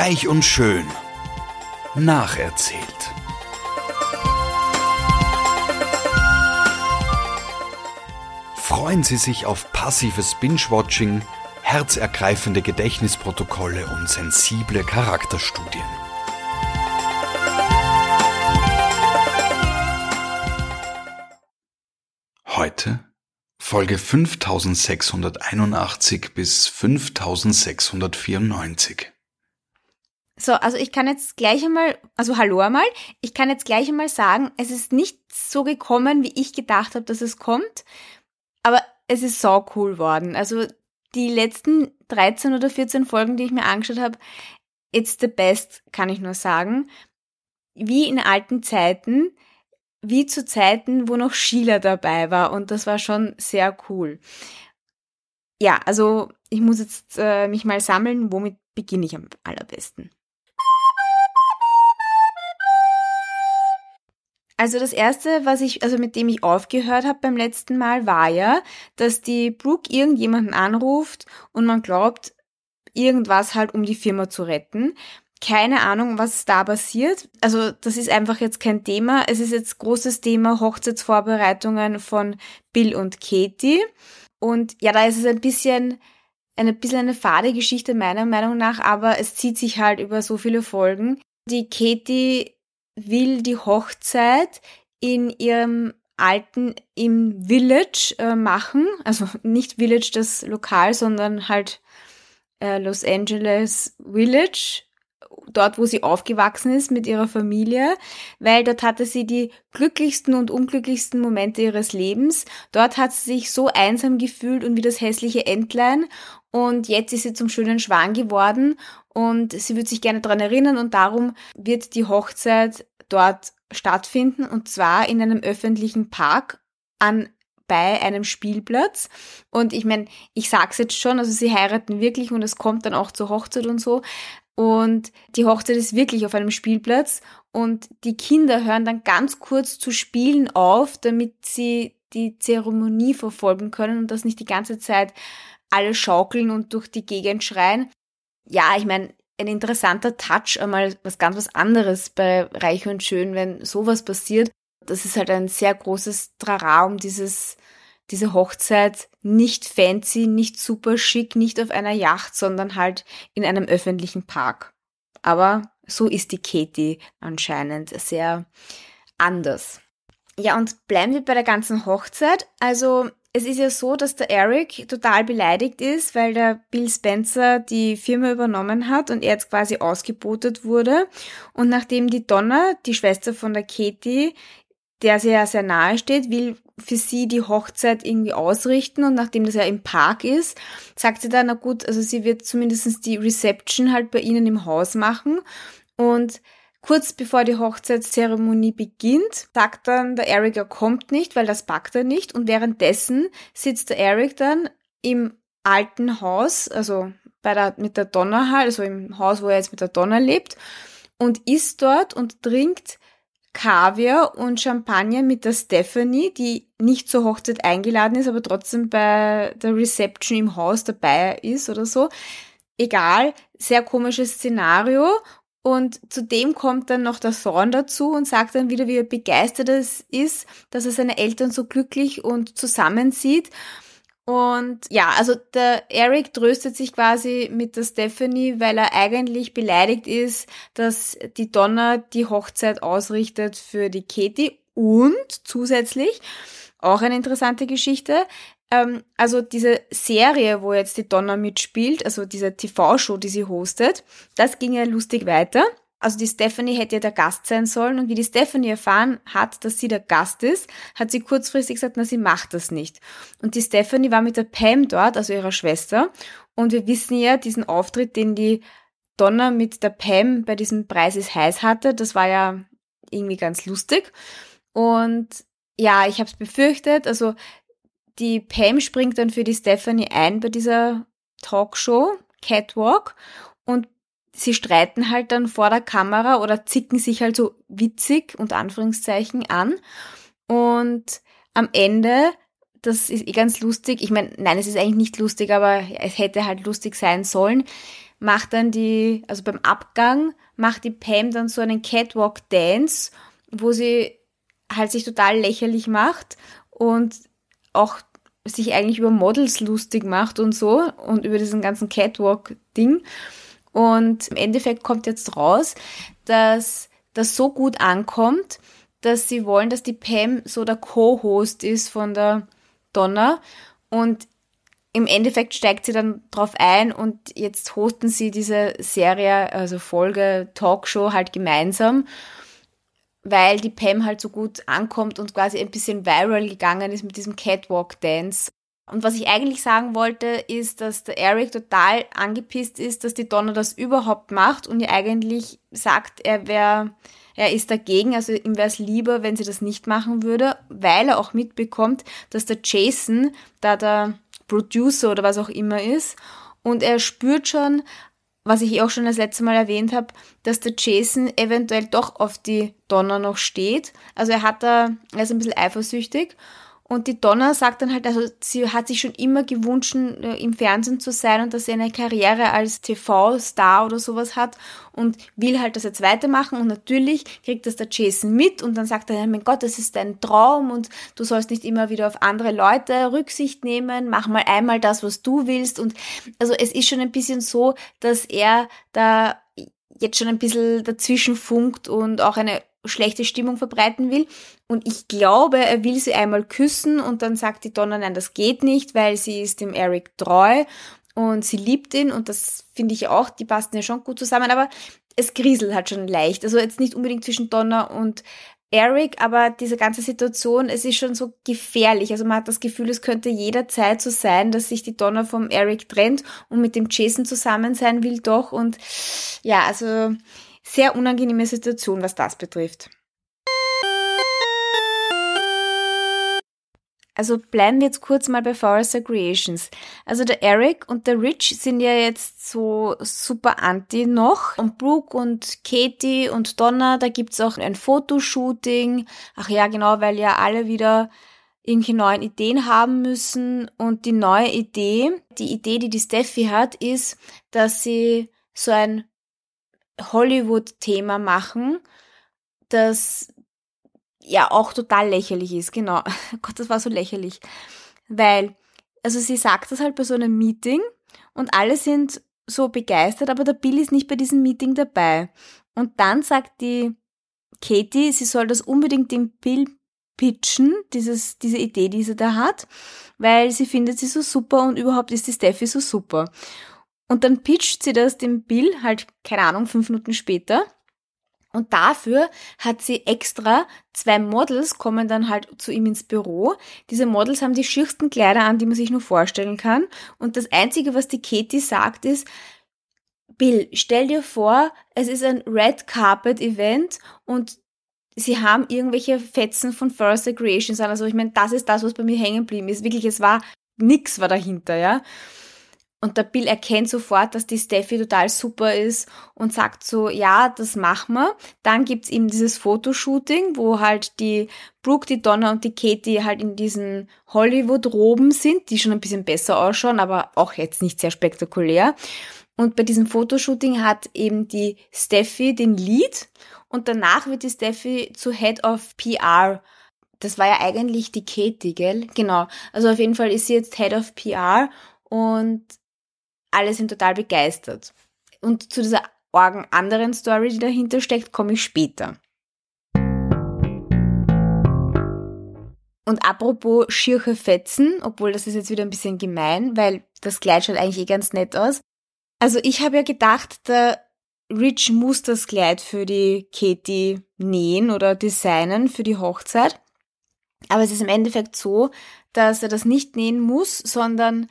Reich und schön. Nacherzählt. Freuen Sie sich auf passives Binge-Watching, herzergreifende Gedächtnisprotokolle und sensible Charakterstudien. Heute Folge 5681 bis 5694. So, also ich kann jetzt gleich einmal, also hallo einmal, ich kann jetzt gleich einmal sagen, es ist nicht so gekommen, wie ich gedacht habe, dass es kommt, aber es ist so cool worden. Also die letzten 13 oder 14 Folgen, die ich mir angeschaut habe, it's the best, kann ich nur sagen. Wie in alten Zeiten, wie zu Zeiten, wo noch Sheila dabei war und das war schon sehr cool. Ja, also ich muss jetzt äh, mich mal sammeln, womit beginne ich am allerbesten. Also das erste, was ich, also mit dem ich aufgehört habe beim letzten Mal, war ja, dass die Brooke irgendjemanden anruft und man glaubt, irgendwas halt, um die Firma zu retten. Keine Ahnung, was da passiert. Also das ist einfach jetzt kein Thema. Es ist jetzt großes Thema Hochzeitsvorbereitungen von Bill und Katie. Und ja, da ist es ein bisschen eine bisschen eine fade Geschichte meiner Meinung nach, aber es zieht sich halt über so viele Folgen. Die Katie will die Hochzeit in ihrem alten im Village äh, machen, also nicht Village das Lokal, sondern halt äh, Los Angeles Village, dort wo sie aufgewachsen ist mit ihrer Familie, weil dort hatte sie die glücklichsten und unglücklichsten Momente ihres Lebens. Dort hat sie sich so einsam gefühlt und wie das hässliche Entlein und jetzt ist sie zum schönen Schwan geworden und sie wird sich gerne daran erinnern und darum wird die Hochzeit dort stattfinden und zwar in einem öffentlichen Park an bei einem Spielplatz. Und ich meine, ich sag's jetzt schon, also sie heiraten wirklich und es kommt dann auch zur Hochzeit und so. Und die Hochzeit ist wirklich auf einem Spielplatz und die Kinder hören dann ganz kurz zu spielen auf, damit sie die Zeremonie verfolgen können und das nicht die ganze Zeit alle schaukeln und durch die Gegend schreien. Ja, ich meine, ein interessanter Touch, einmal was ganz was anderes bei Reich und Schön, wenn sowas passiert. Das ist halt ein sehr großes Trara um dieses, diese Hochzeit. Nicht fancy, nicht super schick, nicht auf einer Yacht, sondern halt in einem öffentlichen Park. Aber so ist die Katie anscheinend sehr anders. Ja, und bleiben wir bei der ganzen Hochzeit. Also es ist ja so, dass der Eric total beleidigt ist, weil der Bill Spencer die Firma übernommen hat und er jetzt quasi ausgebotet wurde. Und nachdem die Donna, die Schwester von der Katie, der sehr, sehr nahe steht, will für sie die Hochzeit irgendwie ausrichten und nachdem das ja im Park ist, sagt sie dann, na gut, also sie wird zumindest die Reception halt bei ihnen im Haus machen und Kurz bevor die Hochzeitszeremonie beginnt, sagt dann der Eric, er kommt nicht, weil das packt er nicht. Und währenddessen sitzt der Eric dann im alten Haus, also bei der, mit der Donna halt, also im Haus, wo er jetzt mit der Donna lebt, und isst dort und trinkt Kaviar und Champagner mit der Stephanie, die nicht zur Hochzeit eingeladen ist, aber trotzdem bei der Reception im Haus dabei ist oder so. Egal, sehr komisches Szenario. Und zudem kommt dann noch der Thorn dazu und sagt dann wieder, wie er begeistert es ist, dass er seine Eltern so glücklich und zusammen sieht. Und ja, also der Eric tröstet sich quasi mit der Stephanie, weil er eigentlich beleidigt ist, dass die Donna die Hochzeit ausrichtet für die Katie. Und zusätzlich, auch eine interessante Geschichte, ähm, also diese Serie, wo jetzt die Donna mitspielt, also diese TV-Show, die sie hostet, das ging ja lustig weiter. Also die Stephanie hätte ja der Gast sein sollen und wie die Stephanie erfahren hat, dass sie der Gast ist, hat sie kurzfristig gesagt, na, sie macht das nicht. Und die Stephanie war mit der Pam dort, also ihrer Schwester. Und wir wissen ja, diesen Auftritt, den die Donna mit der Pam bei diesem Preis ist heiß hatte, das war ja irgendwie ganz lustig. Und ja, ich habe es befürchtet, also die Pam springt dann für die Stephanie ein bei dieser Talkshow, Catwalk, und sie streiten halt dann vor der Kamera oder zicken sich halt so witzig und Anführungszeichen an. Und am Ende, das ist eh ganz lustig, ich meine, nein, es ist eigentlich nicht lustig, aber es hätte halt lustig sein sollen. macht dann die, also beim Abgang macht die Pam dann so einen Catwalk Dance, wo sie halt sich total lächerlich macht und auch sich eigentlich über Models lustig macht und so und über diesen ganzen Catwalk-Ding. Und im Endeffekt kommt jetzt raus, dass das so gut ankommt, dass sie wollen, dass die Pam so der Co-Host ist von der Donna und im Endeffekt steigt sie dann drauf ein und jetzt hosten sie diese Serie, also Folge, Talkshow halt gemeinsam, weil die Pam halt so gut ankommt und quasi ein bisschen viral gegangen ist mit diesem Catwalk Dance. Und was ich eigentlich sagen wollte, ist, dass der Eric total angepisst ist, dass die Donna das überhaupt macht und ihr eigentlich sagt, er wäre, er ist dagegen, also ihm wäre es lieber, wenn sie das nicht machen würde, weil er auch mitbekommt, dass der Jason da der Producer oder was auch immer ist und er spürt schon, was ich auch schon das letzte Mal erwähnt habe, dass der Jason eventuell doch auf die Donna noch steht. Also er hat da, er ist ein bisschen eifersüchtig und die Donna sagt dann halt, also sie hat sich schon immer gewünscht, äh, im Fernsehen zu sein und dass sie eine Karriere als TV-Star oder sowas hat und will halt das jetzt weitermachen. Und natürlich kriegt das der Jason mit und dann sagt er, mein Gott, das ist dein Traum und du sollst nicht immer wieder auf andere Leute Rücksicht nehmen, mach mal einmal das, was du willst. Und also es ist schon ein bisschen so, dass er da jetzt schon ein bisschen dazwischen funkt und auch eine schlechte Stimmung verbreiten will. Und ich glaube, er will sie einmal küssen und dann sagt die Donna, nein, das geht nicht, weil sie ist dem Eric treu und sie liebt ihn und das finde ich auch, die passen ja schon gut zusammen, aber es kriselt halt schon leicht. Also jetzt nicht unbedingt zwischen Donna und Eric, aber diese ganze Situation, es ist schon so gefährlich. Also man hat das Gefühl, es könnte jederzeit so sein, dass sich die Donna vom Eric trennt und mit dem Jason zusammen sein will doch. Und ja, also sehr unangenehme Situation, was das betrifft. Also bleiben wir jetzt kurz mal bei Forrester Creations. Also der Eric und der Rich sind ja jetzt so super anti noch. Und Brooke und Katie und Donna, da gibt's auch ein Fotoshooting. Ach ja, genau, weil ja alle wieder irgendwelche neuen Ideen haben müssen. Und die neue Idee, die Idee, die die Steffi hat, ist, dass sie so ein Hollywood-Thema machen, das ja auch total lächerlich ist. Genau. Gott, das war so lächerlich. Weil, also sie sagt das halt bei so einem Meeting und alle sind so begeistert, aber der Bill ist nicht bei diesem Meeting dabei. Und dann sagt die Katie, sie soll das unbedingt dem Bill pitchen, dieses, diese Idee, die sie da hat, weil sie findet sie so super und überhaupt ist die Steffi so super. Und dann pitcht sie das dem Bill halt, keine Ahnung, fünf Minuten später. Und dafür hat sie extra zwei Models kommen dann halt zu ihm ins Büro. Diese Models haben die schiersten Kleider an, die man sich nur vorstellen kann. Und das Einzige, was die Katie sagt, ist, Bill, stell dir vor, es ist ein Red Carpet Event und sie haben irgendwelche Fetzen von First Creations an. Also ich meine, das ist das, was bei mir hängen geblieben ist. Wirklich, es war, nix war dahinter, ja. Und der Bill erkennt sofort, dass die Steffi total super ist und sagt so, ja, das machen wir. Dann gibt's eben dieses Fotoshooting, wo halt die Brooke, die Donna und die Katie halt in diesen Hollywood-Roben sind, die schon ein bisschen besser ausschauen, aber auch jetzt nicht sehr spektakulär. Und bei diesem Fotoshooting hat eben die Steffi den Lead und danach wird die Steffi zu Head of PR das war ja eigentlich die Katie, gell? Genau. Also auf jeden Fall ist sie jetzt Head of PR und alle sind total begeistert. Und zu dieser orgen anderen Story, die dahinter steckt, komme ich später. Und apropos schirche Fetzen, obwohl das ist jetzt wieder ein bisschen gemein, weil das Kleid schaut eigentlich eh ganz nett aus. Also ich habe ja gedacht, der Rich muss das Kleid für die Katie nähen oder designen für die Hochzeit. Aber es ist im Endeffekt so, dass er das nicht nähen muss, sondern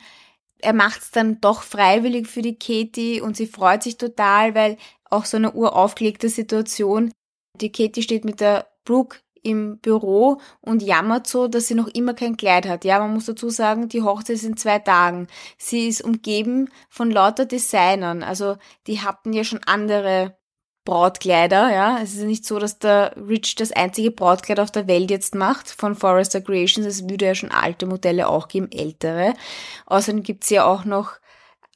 er macht es dann doch freiwillig für die Katie und sie freut sich total, weil auch so eine uraufgelegte Situation. Die Katie steht mit der Brooke im Büro und jammert so, dass sie noch immer kein Kleid hat. Ja, man muss dazu sagen, die Hochzeit ist in zwei Tagen. Sie ist umgeben von lauter Designern. Also die hatten ja schon andere Brautkleider, ja. Es ist nicht so, dass der Rich das einzige Brautkleid auf der Welt jetzt macht von Forrester Creations. Es würde ja schon alte Modelle auch geben, ältere. Außerdem gibt's ja auch noch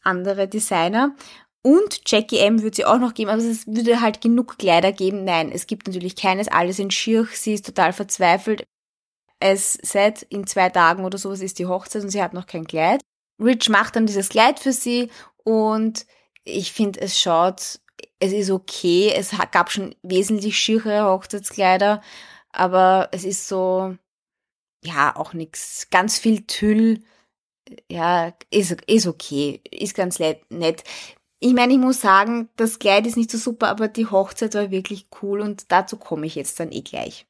andere Designer. Und Jackie M würde sie auch noch geben, aber es würde halt genug Kleider geben. Nein, es gibt natürlich keines, alles in Schirch. Sie ist total verzweifelt. Es seit in zwei Tagen oder sowas ist die Hochzeit und sie hat noch kein Kleid. Rich macht dann dieses Kleid für sie und ich finde, es schaut, es ist okay. Es gab schon wesentlich schierere Hochzeitskleider, aber es ist so, ja, auch nichts. Ganz viel Tüll. Ja, ist, ist okay. Ist ganz nett. Ich meine, ich muss sagen, das Kleid ist nicht so super, aber die Hochzeit war wirklich cool und dazu komme ich jetzt dann eh gleich.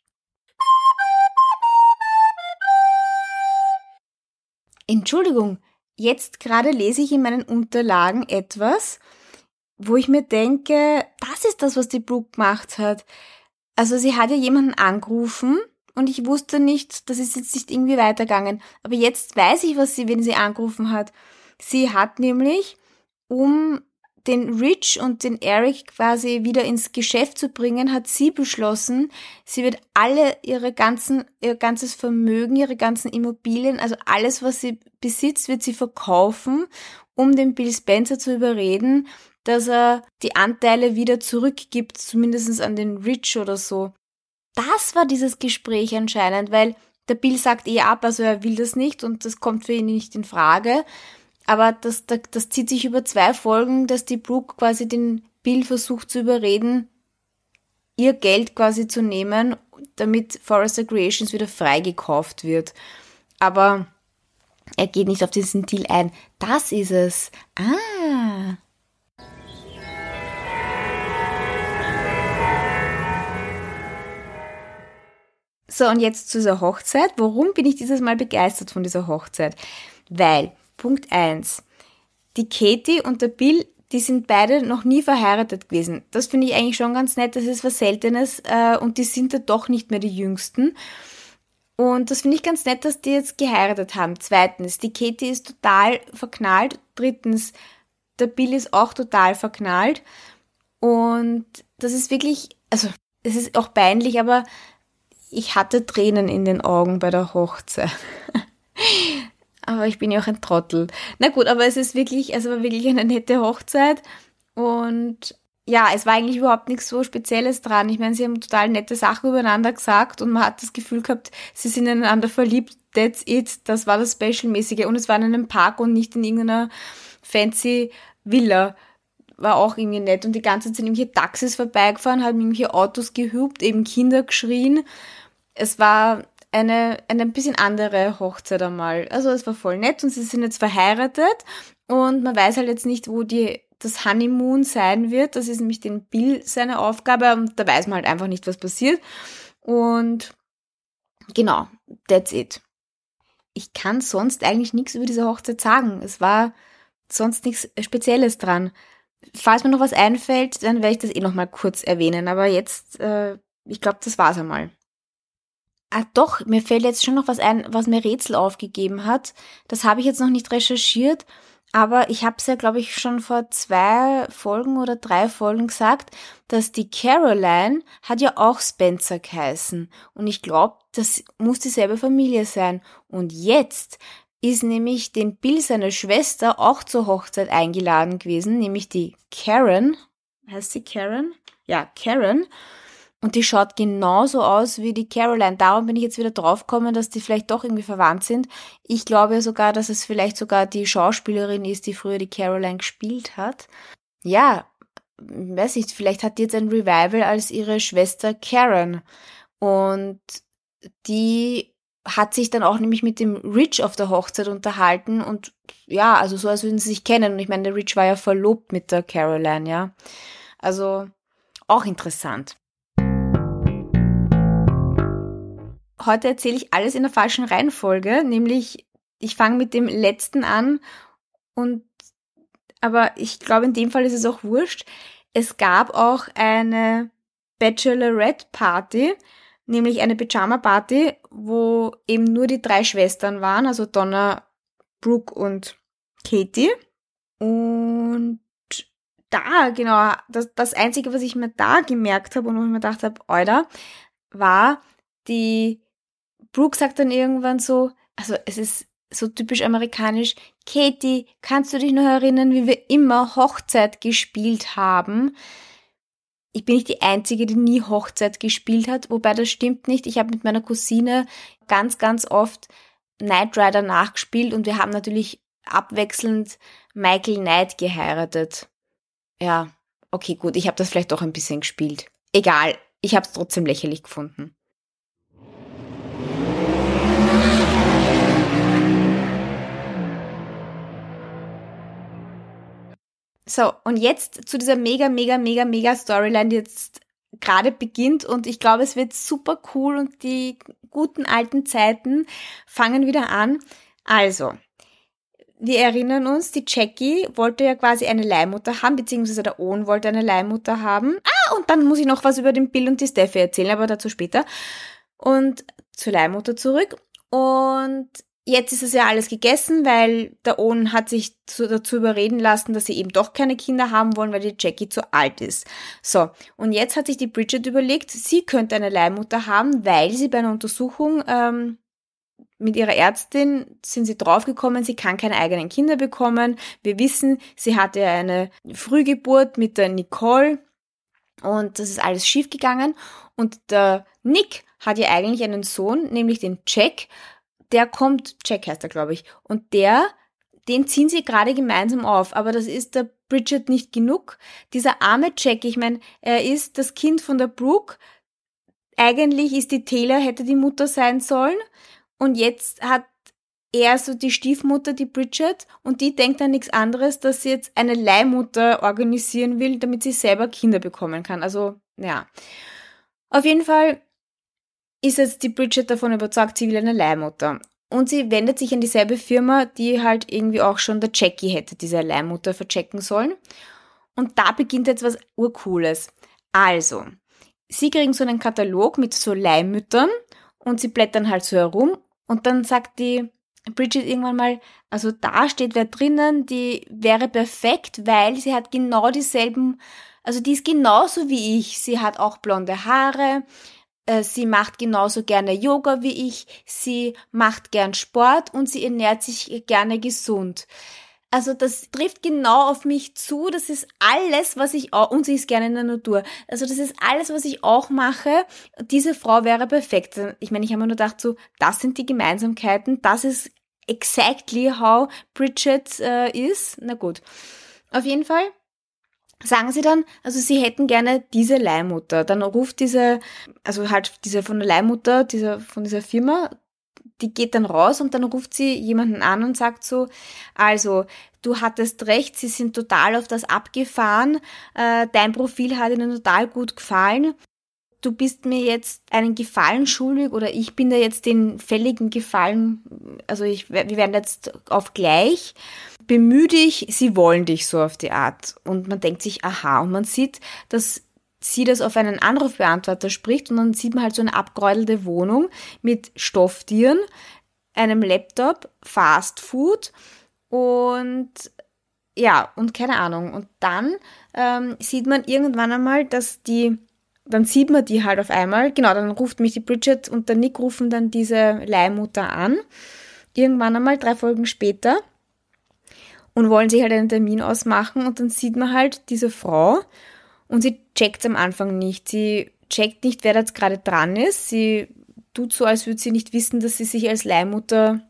Entschuldigung, jetzt gerade lese ich in meinen Unterlagen etwas, wo ich mir denke, das ist das, was die Brooke gemacht hat. Also sie hat ja jemanden angerufen und ich wusste nicht, das ist jetzt nicht irgendwie weitergegangen. Aber jetzt weiß ich, was sie, wenn sie angerufen hat. Sie hat nämlich, um den Rich und den Eric quasi wieder ins Geschäft zu bringen, hat sie beschlossen, sie wird alle ihre ganzen, ihr ganzes Vermögen, ihre ganzen Immobilien, also alles, was sie besitzt, wird sie verkaufen, um den Bill Spencer zu überreden, dass er die Anteile wieder zurückgibt, zumindest an den Rich oder so. Das war dieses Gespräch anscheinend, weil der Bill sagt eh ab, also er will das nicht und das kommt für ihn nicht in Frage. Aber das, das, das zieht sich über zwei Folgen, dass die Brooke quasi den Bill versucht zu überreden, ihr Geld quasi zu nehmen, damit Forrester Creations wieder freigekauft wird. Aber er geht nicht auf diesen Deal ein. Das ist es. Ah. So, und jetzt zu dieser Hochzeit. Warum bin ich dieses Mal begeistert von dieser Hochzeit? Weil, Punkt eins: die Katie und der Bill, die sind beide noch nie verheiratet gewesen. Das finde ich eigentlich schon ganz nett, das ist was Seltenes äh, und die sind da doch nicht mehr die Jüngsten. Und das finde ich ganz nett, dass die jetzt geheiratet haben. Zweitens, die Katie ist total verknallt. Drittens, der Bill ist auch total verknallt. Und das ist wirklich, also es ist auch peinlich, aber ich hatte Tränen in den Augen bei der Hochzeit. aber ich bin ja auch ein Trottel. Na gut, aber es ist wirklich, also war wirklich eine nette Hochzeit und ja, es war eigentlich überhaupt nichts so Spezielles dran. Ich meine, sie haben total nette Sachen übereinander gesagt und man hat das Gefühl gehabt, sie sind ineinander verliebt. That's it. Das war das Special-mäßige. Und es war in einem Park und nicht in irgendeiner fancy Villa. War auch irgendwie nett. Und die ganze Zeit sind irgendwelche Taxis vorbeigefahren, haben irgendwelche Autos gehupt, eben Kinder geschrien es war eine, eine ein bisschen andere Hochzeit einmal. Also es war voll nett und sie sind jetzt verheiratet und man weiß halt jetzt nicht, wo die, das Honeymoon sein wird. Das ist nämlich den Bill seine Aufgabe und da weiß man halt einfach nicht, was passiert. Und genau, that's it. Ich kann sonst eigentlich nichts über diese Hochzeit sagen. Es war sonst nichts Spezielles dran. Falls mir noch was einfällt, dann werde ich das eh noch mal kurz erwähnen. Aber jetzt, äh, ich glaube, das war's einmal. Ah, doch, mir fällt jetzt schon noch was ein, was mir Rätsel aufgegeben hat. Das habe ich jetzt noch nicht recherchiert, aber ich habe es ja, glaube ich, schon vor zwei Folgen oder drei Folgen gesagt, dass die Caroline hat ja auch Spencer geheißen. Und ich glaube, das muss dieselbe Familie sein. Und jetzt ist nämlich den Bill seine Schwester auch zur Hochzeit eingeladen gewesen, nämlich die Karen. Heißt sie Karen? Ja, Karen. Und die schaut genauso aus wie die Caroline. Darum bin ich jetzt wieder draufgekommen, dass die vielleicht doch irgendwie verwandt sind. Ich glaube sogar, dass es vielleicht sogar die Schauspielerin ist, die früher die Caroline gespielt hat. Ja, weiß nicht, vielleicht hat die jetzt ein Revival als ihre Schwester Karen. Und die hat sich dann auch nämlich mit dem Rich auf der Hochzeit unterhalten und ja, also so als würden sie sich kennen. Und ich meine, der Rich war ja verlobt mit der Caroline, ja. Also auch interessant. Heute erzähle ich alles in der falschen Reihenfolge, nämlich ich fange mit dem letzten an und aber ich glaube, in dem Fall ist es auch wurscht. Es gab auch eine Bachelorette Party, nämlich eine Pyjama Party, wo eben nur die drei Schwestern waren, also Donna, Brooke und Katie. Und da, genau, das, das Einzige, was ich mir da gemerkt habe und wo ich mir gedacht habe, Alter, war die Brooke sagt dann irgendwann so, also es ist so typisch amerikanisch, Katie, kannst du dich noch erinnern, wie wir immer Hochzeit gespielt haben? Ich bin nicht die Einzige, die nie Hochzeit gespielt hat, wobei das stimmt nicht. Ich habe mit meiner Cousine ganz, ganz oft Knight Rider nachgespielt und wir haben natürlich abwechselnd Michael Knight geheiratet. Ja, okay, gut, ich habe das vielleicht doch ein bisschen gespielt. Egal, ich habe es trotzdem lächerlich gefunden. So, und jetzt zu dieser mega, mega, mega, mega Storyline, die jetzt gerade beginnt und ich glaube, es wird super cool und die guten alten Zeiten fangen wieder an. Also, wir erinnern uns, die Jackie wollte ja quasi eine Leihmutter haben, beziehungsweise der Owen wollte eine Leihmutter haben. Ah, und dann muss ich noch was über den Bill und die Steffi erzählen, aber dazu später. Und zur Leihmutter zurück. Und Jetzt ist es ja alles gegessen, weil der Owen hat sich zu, dazu überreden lassen, dass sie eben doch keine Kinder haben wollen, weil die Jackie zu alt ist. So, und jetzt hat sich die Bridget überlegt, sie könnte eine Leihmutter haben, weil sie bei einer Untersuchung ähm, mit ihrer Ärztin sind sie draufgekommen, sie kann keine eigenen Kinder bekommen. Wir wissen, sie hatte eine Frühgeburt mit der Nicole und das ist alles schiefgegangen. Und der Nick hat ja eigentlich einen Sohn, nämlich den Jack der kommt, Jack heißt er, glaube ich, und der, den ziehen sie gerade gemeinsam auf, aber das ist der Bridget nicht genug. Dieser arme Jack, ich meine, er ist das Kind von der Brooke. Eigentlich ist die Taylor, hätte die Mutter sein sollen. Und jetzt hat er so die Stiefmutter, die Bridget, und die denkt an nichts anderes, dass sie jetzt eine Leihmutter organisieren will, damit sie selber Kinder bekommen kann. Also, ja. Auf jeden Fall ist jetzt die Bridget davon überzeugt, sie will eine Leihmutter. Und sie wendet sich an dieselbe Firma, die halt irgendwie auch schon der Jackie hätte diese Leihmutter verchecken sollen. Und da beginnt jetzt was Urcooles. Also, sie kriegen so einen Katalog mit so Leihmüttern und sie blättern halt so herum und dann sagt die Bridget irgendwann mal, also da steht wer drinnen, die wäre perfekt, weil sie hat genau dieselben, also die ist genauso wie ich. Sie hat auch blonde Haare, sie macht genauso gerne Yoga wie ich, sie macht gern Sport und sie ernährt sich gerne gesund. Also das trifft genau auf mich zu. Das ist alles, was ich auch, und sie ist gerne in der Natur. Also das ist alles, was ich auch mache. Diese Frau wäre perfekt. Ich meine, ich habe mir nur gedacht, so, das sind die Gemeinsamkeiten. Das ist exactly how Bridget äh, ist. Na gut. Auf jeden Fall sagen sie dann, also sie hätten gerne diese Leihmutter. Dann ruft diese, also halt diese von der Leihmutter, dieser, von dieser Firma, die geht dann raus und dann ruft sie jemanden an und sagt so, also du hattest recht, sie sind total auf das abgefahren, äh, dein Profil hat ihnen total gut gefallen. Du bist mir jetzt einen Gefallen schuldig oder ich bin dir jetzt den fälligen Gefallen, also ich, wir werden jetzt auf gleich bemühe dich, sie wollen dich so auf die Art. Und man denkt sich, aha, und man sieht, dass sie das auf einen Anrufbeantworter spricht und dann sieht man halt so eine abgräudelte Wohnung mit Stofftieren, einem Laptop, Fast Food und ja, und keine Ahnung. Und dann ähm, sieht man irgendwann einmal, dass die, dann sieht man die halt auf einmal, genau, dann ruft mich die Bridget und der Nick rufen dann diese Leihmutter an. Irgendwann einmal, drei Folgen später und wollen sich halt einen Termin ausmachen und dann sieht man halt diese Frau und sie checkt am Anfang nicht. Sie checkt nicht, wer da jetzt gerade dran ist. Sie tut so, als würde sie nicht wissen, dass sie sich als Leihmutter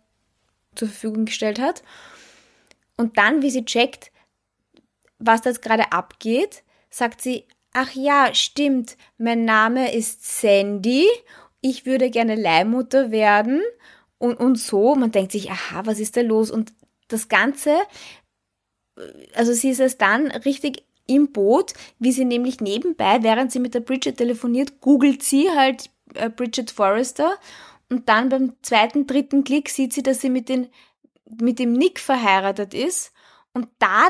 zur Verfügung gestellt hat. Und dann, wie sie checkt, was da jetzt gerade abgeht, sagt sie, ach ja, stimmt, mein Name ist Sandy, ich würde gerne Leihmutter werden und, und so. Man denkt sich, aha, was ist da los? Und das Ganze, also sie ist es dann richtig im Boot, wie sie nämlich nebenbei, während sie mit der Bridget telefoniert, googelt sie halt äh, Bridget Forrester und dann beim zweiten, dritten Klick sieht sie, dass sie mit, den, mit dem Nick verheiratet ist und da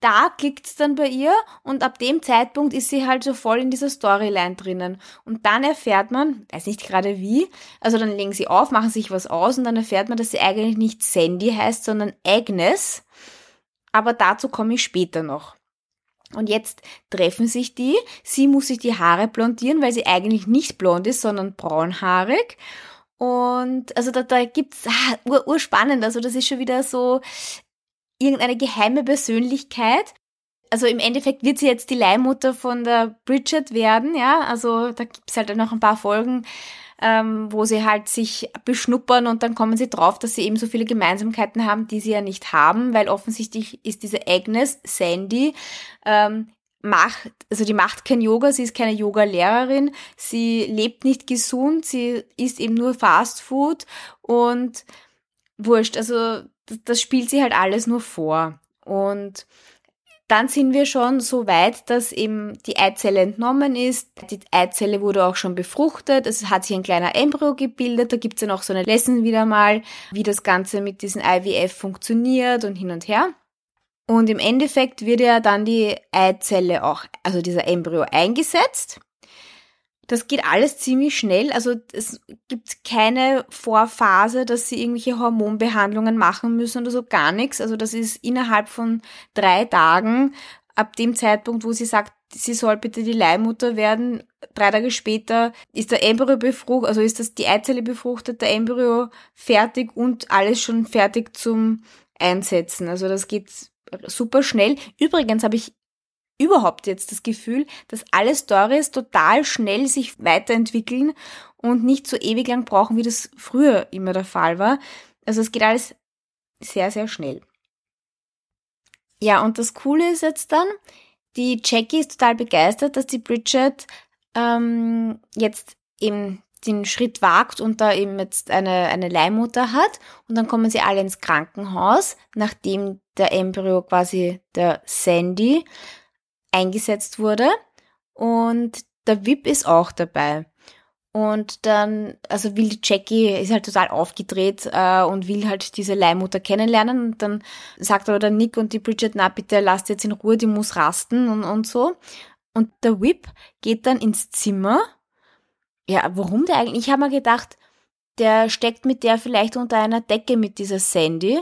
da klickt's dann bei ihr und ab dem Zeitpunkt ist sie halt so voll in dieser Storyline drinnen. Und dann erfährt man, weiß nicht gerade wie, also dann legen sie auf, machen sich was aus und dann erfährt man, dass sie eigentlich nicht Sandy heißt, sondern Agnes. Aber dazu komme ich später noch. Und jetzt treffen sich die. Sie muss sich die Haare blondieren, weil sie eigentlich nicht blond ist, sondern braunhaarig. Und also da, da gibt's ah, ur, urspannend, also das ist schon wieder so irgendeine geheime Persönlichkeit. Also im Endeffekt wird sie jetzt die Leihmutter von der Bridget werden, ja. Also da gibt's halt noch ein paar Folgen, ähm, wo sie halt sich beschnuppern und dann kommen sie drauf, dass sie eben so viele Gemeinsamkeiten haben, die sie ja nicht haben, weil offensichtlich ist diese Agnes, Sandy, ähm, macht, also die macht kein Yoga, sie ist keine Yoga-Lehrerin, sie lebt nicht gesund, sie isst eben nur Fast Food und wurscht, also das spielt sie halt alles nur vor. Und dann sind wir schon so weit, dass eben die Eizelle entnommen ist. Die Eizelle wurde auch schon befruchtet. Es hat sich ein kleiner Embryo gebildet. Da gibt es ja noch so eine Lesson wieder mal, wie das Ganze mit diesem IVF funktioniert und hin und her. Und im Endeffekt wird ja dann die Eizelle auch, also dieser Embryo eingesetzt. Das geht alles ziemlich schnell. Also es gibt keine Vorphase, dass sie irgendwelche Hormonbehandlungen machen müssen oder so gar nichts. Also das ist innerhalb von drei Tagen, ab dem Zeitpunkt, wo sie sagt, sie soll bitte die Leihmutter werden, drei Tage später ist der Embryo befruchtet, also ist das die Eizelle befruchtet, der Embryo fertig und alles schon fertig zum Einsetzen. Also das geht super schnell. Übrigens habe ich überhaupt jetzt das Gefühl, dass alle Stories total schnell sich weiterentwickeln und nicht so ewig lang brauchen, wie das früher immer der Fall war. Also es geht alles sehr, sehr schnell. Ja, und das Coole ist jetzt dann, die Jackie ist total begeistert, dass die Bridget ähm, jetzt eben den Schritt wagt und da eben jetzt eine, eine Leihmutter hat und dann kommen sie alle ins Krankenhaus, nachdem der Embryo quasi der Sandy eingesetzt wurde und der VIP ist auch dabei. Und dann, also will die Jackie, ist halt total aufgedreht äh, und will halt diese Leihmutter kennenlernen. Und dann sagt aber der Nick und die Bridget, na bitte lasst jetzt in Ruhe, die muss rasten und, und so. Und der Whip geht dann ins Zimmer ja, warum der eigentlich? Ich habe mir gedacht, der steckt mit der vielleicht unter einer Decke mit dieser Sandy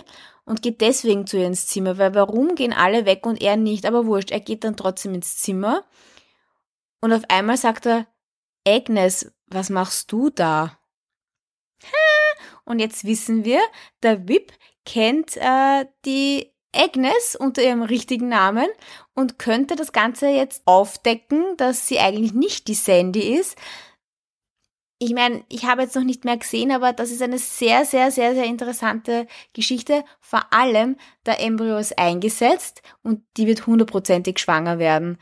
und geht deswegen zu ihr ins Zimmer, weil warum gehen alle weg und er nicht? Aber wurscht, er geht dann trotzdem ins Zimmer und auf einmal sagt er, Agnes, was machst du da? Und jetzt wissen wir, der Wip kennt äh, die Agnes unter ihrem richtigen Namen und könnte das Ganze jetzt aufdecken, dass sie eigentlich nicht die Sandy ist, ich meine, ich habe jetzt noch nicht mehr gesehen, aber das ist eine sehr, sehr, sehr, sehr interessante Geschichte. Vor allem, der Embryo ist eingesetzt und die wird hundertprozentig schwanger werden.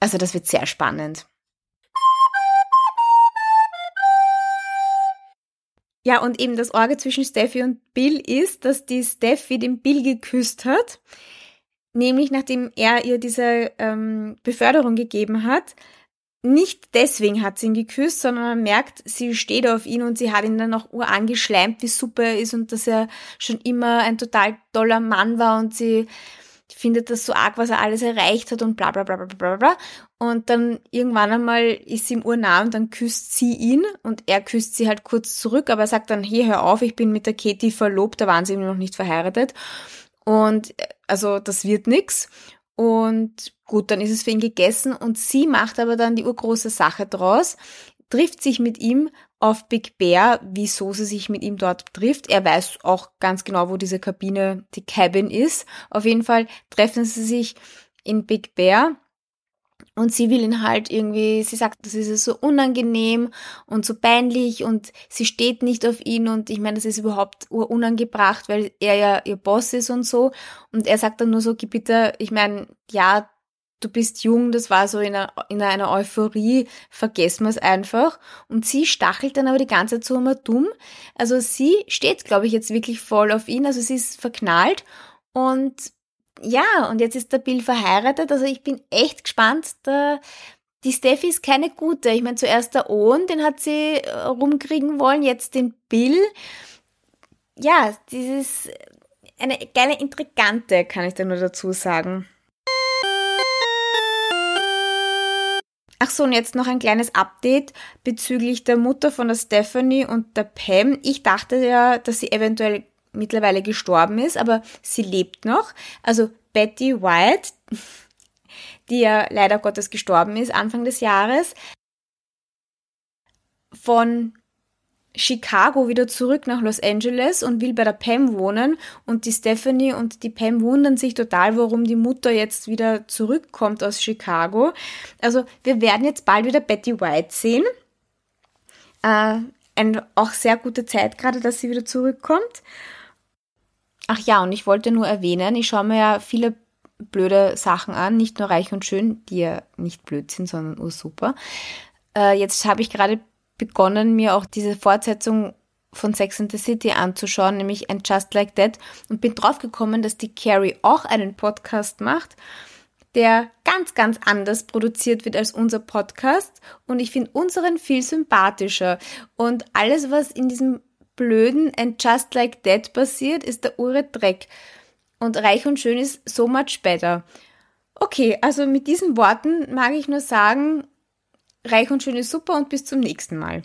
Also das wird sehr spannend. Ja, und eben das Orge zwischen Steffi und Bill ist, dass die Steffi den Bill geküsst hat. Nämlich nachdem er ihr diese ähm, Beförderung gegeben hat, nicht deswegen hat sie ihn geküsst, sondern man merkt, sie steht auf ihn und sie hat ihn dann auch urangeschleimt, wie super er ist und dass er schon immer ein total toller Mann war und sie findet das so arg, was er alles erreicht hat und bla bla bla bla bla bla. Und dann irgendwann einmal ist sie ihm urnah und dann küsst sie ihn und er küsst sie halt kurz zurück, aber er sagt dann, hey, hör auf, ich bin mit der Katie verlobt, da waren sie eben noch nicht verheiratet. Und also das wird nix. Und gut, dann ist es für ihn gegessen und sie macht aber dann die urgroße Sache draus, trifft sich mit ihm auf Big Bear, wieso sie sich mit ihm dort trifft. Er weiß auch ganz genau, wo diese Kabine, die Cabin ist. Auf jeden Fall treffen sie sich in Big Bear und sie will ihn halt irgendwie, sie sagt, das ist so unangenehm und so peinlich und sie steht nicht auf ihn und ich meine, das ist überhaupt unangebracht, weil er ja ihr Boss ist und so. Und er sagt dann nur so, gib bitte, ich meine, ja, du bist jung, das war so in einer, in einer Euphorie, vergessen wir es einfach. Und sie stachelt dann aber die ganze Zeit so immer dumm. Also sie steht, glaube ich, jetzt wirklich voll auf ihn, also sie ist verknallt und ja, und jetzt ist der Bill verheiratet. Also ich bin echt gespannt. Der, die Steffi ist keine gute. Ich meine, zuerst der Owen, den hat sie äh, rumkriegen wollen, jetzt den Bill. Ja, dieses eine geile Intrigante, kann ich da nur dazu sagen. Ach so, und jetzt noch ein kleines Update bezüglich der Mutter von der Stephanie und der Pam. Ich dachte ja, dass sie eventuell mittlerweile gestorben ist, aber sie lebt noch. Also Betty White, die ja leider Gottes gestorben ist Anfang des Jahres, von Chicago wieder zurück nach Los Angeles und will bei der Pam wohnen und die Stephanie und die Pam wundern sich total, warum die Mutter jetzt wieder zurückkommt aus Chicago. Also wir werden jetzt bald wieder Betty White sehen. Äh, eine auch sehr gute Zeit gerade, dass sie wieder zurückkommt. Ach ja, und ich wollte nur erwähnen, ich schaue mir ja viele blöde Sachen an, nicht nur reich und schön, die ja nicht blöd sind, sondern ursuper. Äh, jetzt habe ich gerade begonnen, mir auch diese Fortsetzung von Sex and the City anzuschauen, nämlich And Just Like That, und bin draufgekommen, dass die Carrie auch einen Podcast macht, der ganz, ganz anders produziert wird als unser Podcast. Und ich finde unseren viel sympathischer. Und alles, was in diesem blöden And Just Like That passiert, ist der Ure Dreck. Und reich und schön ist so much better. Okay, also mit diesen Worten mag ich nur sagen, Reich und schön ist super und bis zum nächsten Mal.